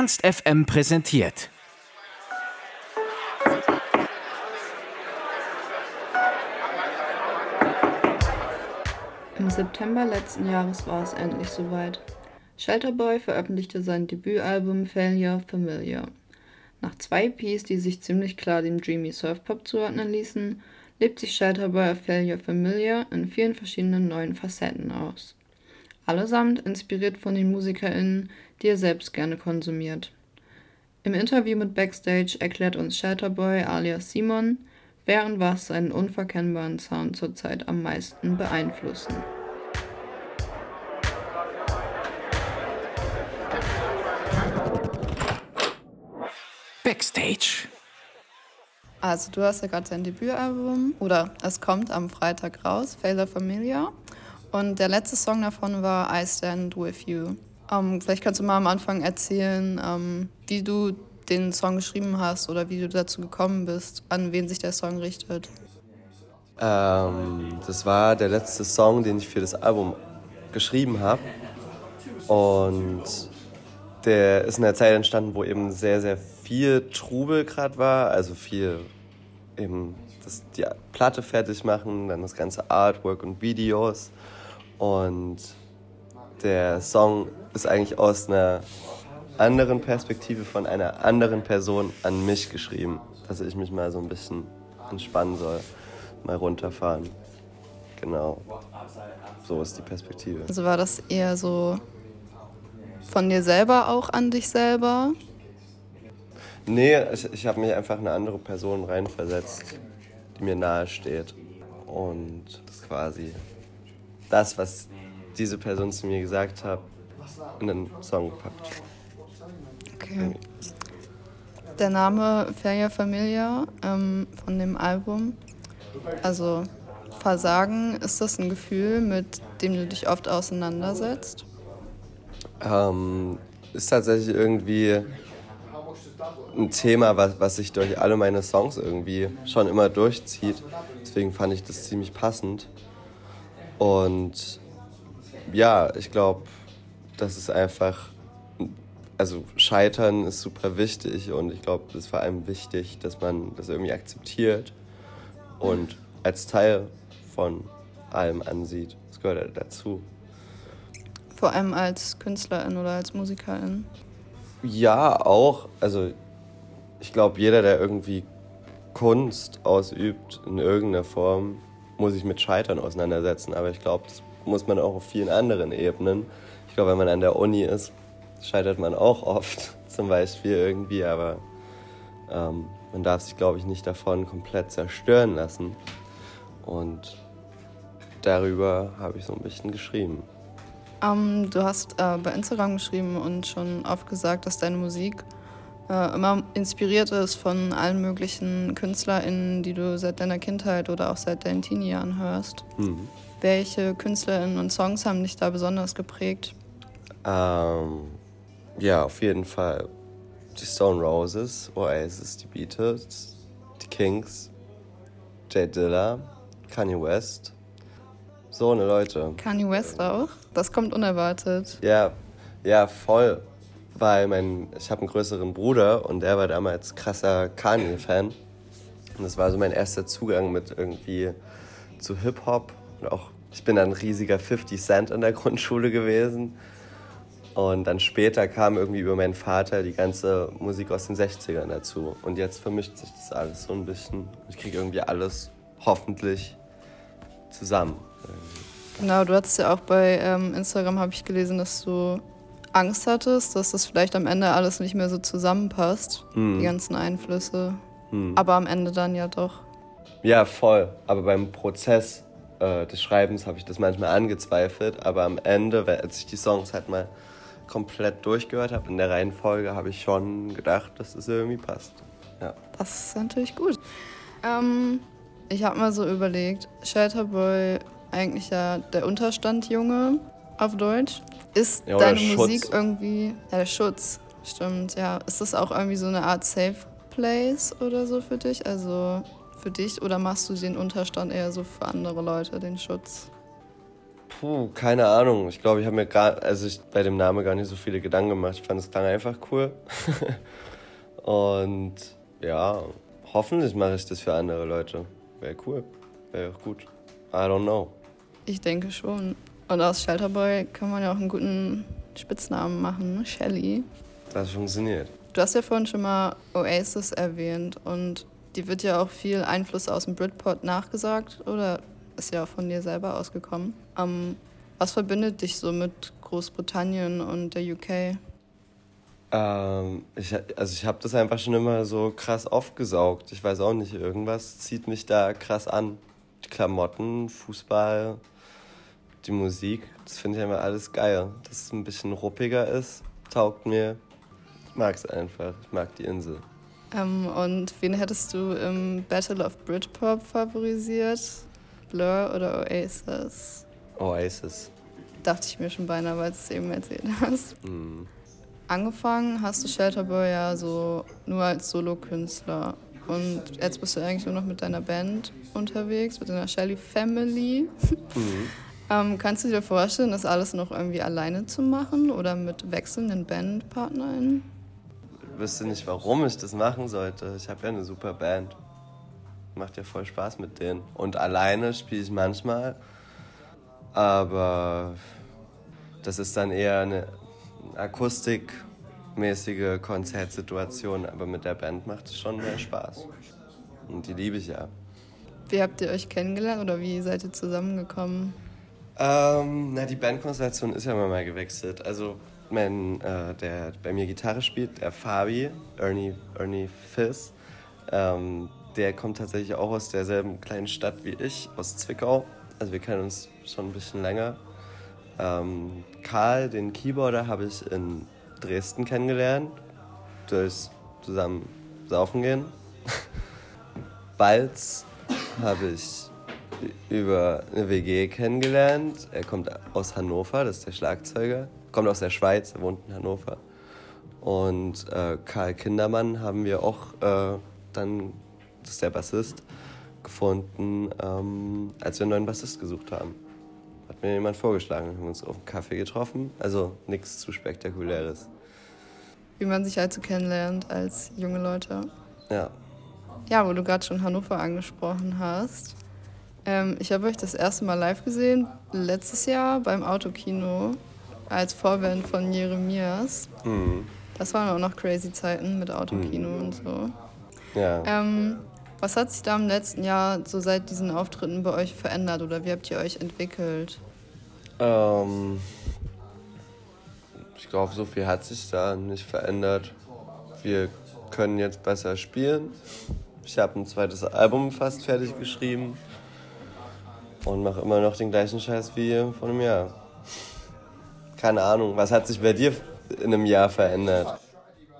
Ernst FM präsentiert. Im September letzten Jahres war es endlich soweit. Shelterboy veröffentlichte sein Debütalbum Failure Familiar. Nach zwei EPs, die sich ziemlich klar dem Dreamy Surfpop zuordnen ließen, lebt sich Shelterboy auf Failure Familiar in vielen verschiedenen neuen Facetten aus. Allesamt inspiriert von den MusikerInnen, die er selbst gerne konsumiert. Im Interview mit Backstage erklärt uns Shelterboy alias Simon, wer und was seinen unverkennbaren Sound zurzeit am meisten beeinflussen. Backstage. Also du hast ja gerade dein Debütalbum oder es kommt am Freitag raus, Failure Familia. Und der letzte Song davon war I Stand With You. Um, ähm, vielleicht kannst du mal am Anfang erzählen, um, ähm, wie du den Song geschrieben hast oder wie du dazu gekommen bist, an wen sich der Song richtet. Ähm, das war der letzte Song, den ich für das Album geschrieben habe. Und der ist in der Zeit entstanden, wo eben sehr, sehr viel Trubel gerade war. Also viel eben das, die Platte fertig machen, dann das ganze Artwork und Videos. Und der Song ist eigentlich aus einer anderen Perspektive von einer anderen Person an mich geschrieben, dass ich mich mal so ein bisschen entspannen soll, mal runterfahren. Genau. So ist die Perspektive. Also war das eher so von dir selber auch an dich selber? Nee, ich, ich habe mich einfach in eine andere Person reinversetzt, die mir nahe steht. Und das quasi das, was diese Person zu mir gesagt hat, in den Song gepackt. Okay. Der Name Feria Familia ähm, von dem Album, also Versagen, ist das ein Gefühl, mit dem du dich oft auseinandersetzt? Ähm, ist tatsächlich irgendwie ein Thema, was, was sich durch alle meine Songs irgendwie schon immer durchzieht. Deswegen fand ich das ziemlich passend. Und ja, ich glaube, das ist einfach, also Scheitern ist super wichtig und ich glaube, es ist vor allem wichtig, dass man das irgendwie akzeptiert und als Teil von allem ansieht. Das gehört halt dazu. Vor allem als Künstlerin oder als Musikerin? Ja, auch. Also ich glaube, jeder, der irgendwie Kunst ausübt in irgendeiner Form, muss sich mit Scheitern auseinandersetzen. Aber ich glaube, das muss man auch auf vielen anderen Ebenen. Ich glaube, wenn man an der Uni ist, scheitert man auch oft zum Beispiel irgendwie. Aber ähm, man darf sich, glaube ich, nicht davon komplett zerstören lassen. Und darüber habe ich so ein bisschen geschrieben. Um, ähm, du hast äh, bei Instagram geschrieben und schon oft gesagt, dass deine Musik äh, immer inspiriert ist von allen möglichen KünstlerInnen, die du seit deiner Kindheit oder auch seit deinen Teenie-Jahren hörst. Mhm. Welche KünstlerInnen und Songs haben dich da besonders geprägt? Ähm, ja, auf jeden Fall die Stone Roses, Oasis, die Beatles, die Kings, Jay Dilla, Kanye West. So eine Leute. Kanye West auch? Das kommt unerwartet. Ja, ja, voll weil mein, ich habe einen größeren Bruder und der war damals krasser Kanye-Fan. Und das war so mein erster Zugang mit irgendwie zu Hip-Hop. Auch, ich bin dann ein riesiger 50 Cent in der Grundschule gewesen. Und dann später kam irgendwie über meinen Vater die ganze Musik aus den 60ern dazu. Und jetzt vermischt sich das alles so ein bisschen. Ich kriege irgendwie alles hoffentlich zusammen. Genau, du hattest ja auch bei ähm, Instagram, habe ich gelesen, dass du Angst hattest, dass das vielleicht am Ende alles nicht mehr so zusammenpasst, hm. die ganzen Einflüsse. Hm. Aber am Ende dann ja doch. Ja, voll. Aber beim Prozess äh, des Schreibens habe ich das manchmal angezweifelt. Aber am Ende, als ich die Songs halt mal komplett durchgehört habe in der Reihenfolge, habe ich schon gedacht, dass das irgendwie passt. Ja. Das ist natürlich gut. Ähm, ich habe mal so überlegt, Shelterboy eigentlich ja der Unterstandjunge auf Deutsch. Ist ja, deine Schutz. Musik irgendwie. Ja, der Schutz, stimmt, ja. Ist das auch irgendwie so eine Art Safe Place oder so für dich? Also für dich oder machst du den Unterstand eher so für andere Leute, den Schutz? Puh, keine Ahnung. Ich glaube, ich habe mir gar, also ich, bei dem Namen gar nicht so viele Gedanken gemacht. Ich fand es klang einfach cool. Und ja, hoffentlich mache ich das für andere Leute. Wäre cool. Wäre auch gut. I don't know. Ich denke schon. Und aus Shelterboy kann man ja auch einen guten Spitznamen machen, ne? Shelly. Das funktioniert. Du hast ja vorhin schon mal Oasis erwähnt und die wird ja auch viel Einfluss aus dem Britpop nachgesagt oder ist ja auch von dir selber ausgekommen. Ähm, was verbindet dich so mit Großbritannien und der UK? Ähm, ich, also ich habe das einfach schon immer so krass aufgesaugt. Ich weiß auch nicht, irgendwas zieht mich da krass an. Die Klamotten, Fußball, die Musik, das finde ich einfach alles geil. Dass es ein bisschen ruppiger ist, taugt mir. Ich mag es einfach. Ich mag die Insel. Ähm, und wen hättest du im Battle of Britpop favorisiert? Blur oder Oasis? Oasis. Dachte ich mir schon beinahe, weil du es eben erzählt hast. Mhm. Angefangen hast du Shelterboy ja so nur als Solokünstler. Und jetzt bist du eigentlich nur noch mit deiner Band unterwegs, mit deiner Shelly Family. Mhm. ähm, kannst du dir vorstellen, das alles noch irgendwie alleine zu machen oder mit wechselnden Bandpartnern? Ich wüsste nicht, warum ich das machen sollte. Ich habe ja eine super Band. Macht ja voll Spaß mit denen. Und alleine spiele ich manchmal. Aber das ist dann eher eine akustikmäßige Konzertsituation. Aber mit der Band macht es schon mehr Spaß. Und die liebe ich ja. Wie habt ihr euch kennengelernt oder wie seid ihr zusammengekommen? Ähm, na, die Bandkonstellation ist ja immer mal gewechselt. Also, mein, äh, der bei mir Gitarre spielt, der Fabi, Ernie, Ernie Fiss, ähm, der kommt tatsächlich auch aus derselben kleinen Stadt wie ich, aus Zwickau. Also wir kennen uns schon ein bisschen länger. Ähm, Karl, den Keyboarder, habe ich in Dresden kennengelernt. Durch zusammen saufen gehen. Balz habe ich über eine WG kennengelernt. Er kommt aus Hannover, das ist der Schlagzeuger. Kommt aus der Schweiz, er wohnt in Hannover. Und äh, Karl Kindermann haben wir auch äh, dann das ist der Bassist, gefunden, ähm, als wir einen neuen Bassist gesucht haben. Hat mir jemand vorgeschlagen, wir haben uns auf einen Kaffee getroffen. Also nichts zu spektakuläres. Wie man sich also kennenlernt als junge Leute. Ja. Ja, wo du gerade schon Hannover angesprochen hast. Ähm, ich habe euch das erste Mal live gesehen, letztes Jahr beim Autokino, als Vorband von Jeremias. Mhm. Das waren auch noch crazy Zeiten mit Autokino mhm. und so. Ja. Ähm, was hat sich da im letzten Jahr so seit diesen Auftritten bei euch verändert oder wie habt ihr euch entwickelt? Ähm, ich glaube, so viel hat sich da nicht verändert. Wir können jetzt besser spielen. Ich habe ein zweites Album fast fertig geschrieben und mache immer noch den gleichen Scheiß wie vor einem Jahr. Keine Ahnung, was hat sich bei dir in einem Jahr verändert?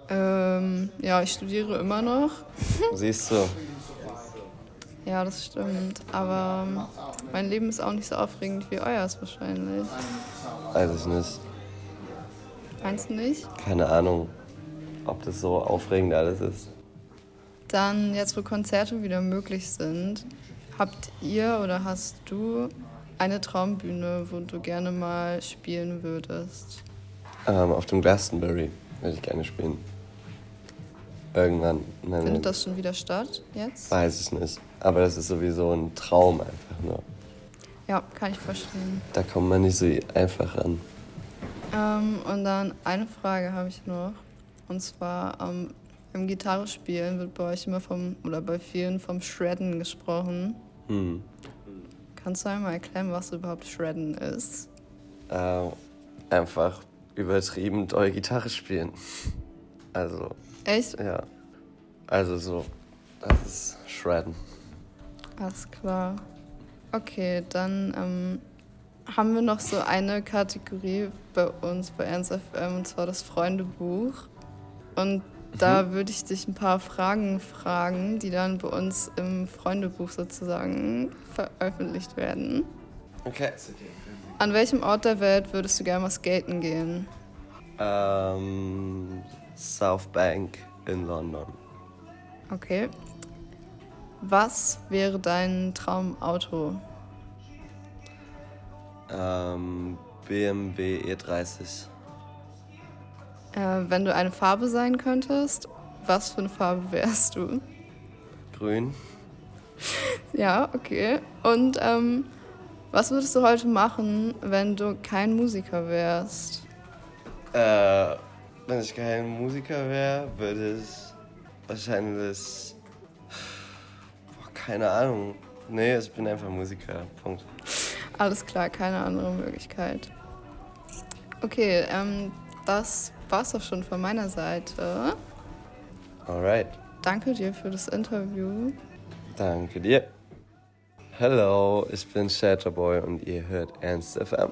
Ähm, ja, ich studiere immer noch. Siehst du. Ja, das stimmt. Aber ähm, mein Leben ist auch nicht so aufregend wie euers wahrscheinlich. Weiß ich nicht. Meinst du nicht? Keine Ahnung, ob das so aufregend alles ist. Dann, jetzt wo Konzerte wieder möglich sind, habt ihr oder hast du eine Traumbühne, wo du gerne mal spielen würdest? Ähm, auf dem Glastonbury würde ich gerne spielen. Irgendwann. Findet das schon wieder statt jetzt? Weiß ich nicht. Aber das ist sowieso ein Traum einfach nur. Ja, kann ich verstehen. Da kommt man nicht so einfach ran. Ähm, und dann eine Frage habe ich noch. Und zwar ähm, im Gitarrespielen wird bei euch immer vom, oder bei vielen vom Shredden gesprochen. Hm. Kannst du einmal erklären, was überhaupt Shredden ist? Äh, einfach übertrieben doll Gitarre spielen. Also. Echt? Ja. Also so, das ist Shredden. Alles klar. Okay, dann ähm, haben wir noch so eine Kategorie bei uns bei Ernst FM und zwar das Freundebuch. Und da mhm. würde ich dich ein paar Fragen fragen, die dann bei uns im Freundebuch sozusagen veröffentlicht werden. Okay. An welchem Ort der Welt würdest du gerne mal skaten gehen? Ähm, South Bank in London. Okay. Was wäre dein Traumauto? Ähm, BMW E30. Äh, wenn du eine Farbe sein könntest, was für eine Farbe wärst du? Grün. Ja, okay. Und ähm, was würdest du heute machen, wenn du kein Musiker wärst? Äh, wenn ich kein Musiker wäre, würde ich wahrscheinlich. Boah, keine Ahnung. Nee, ich bin einfach Musiker. Punkt. Alles klar, keine andere Möglichkeit. Okay, ähm, das war's doch schon von meiner Seite. Alright. Danke dir für das Interview. Danke dir. Hallo, ich bin Shatterboy und ihr hört Ernst FM.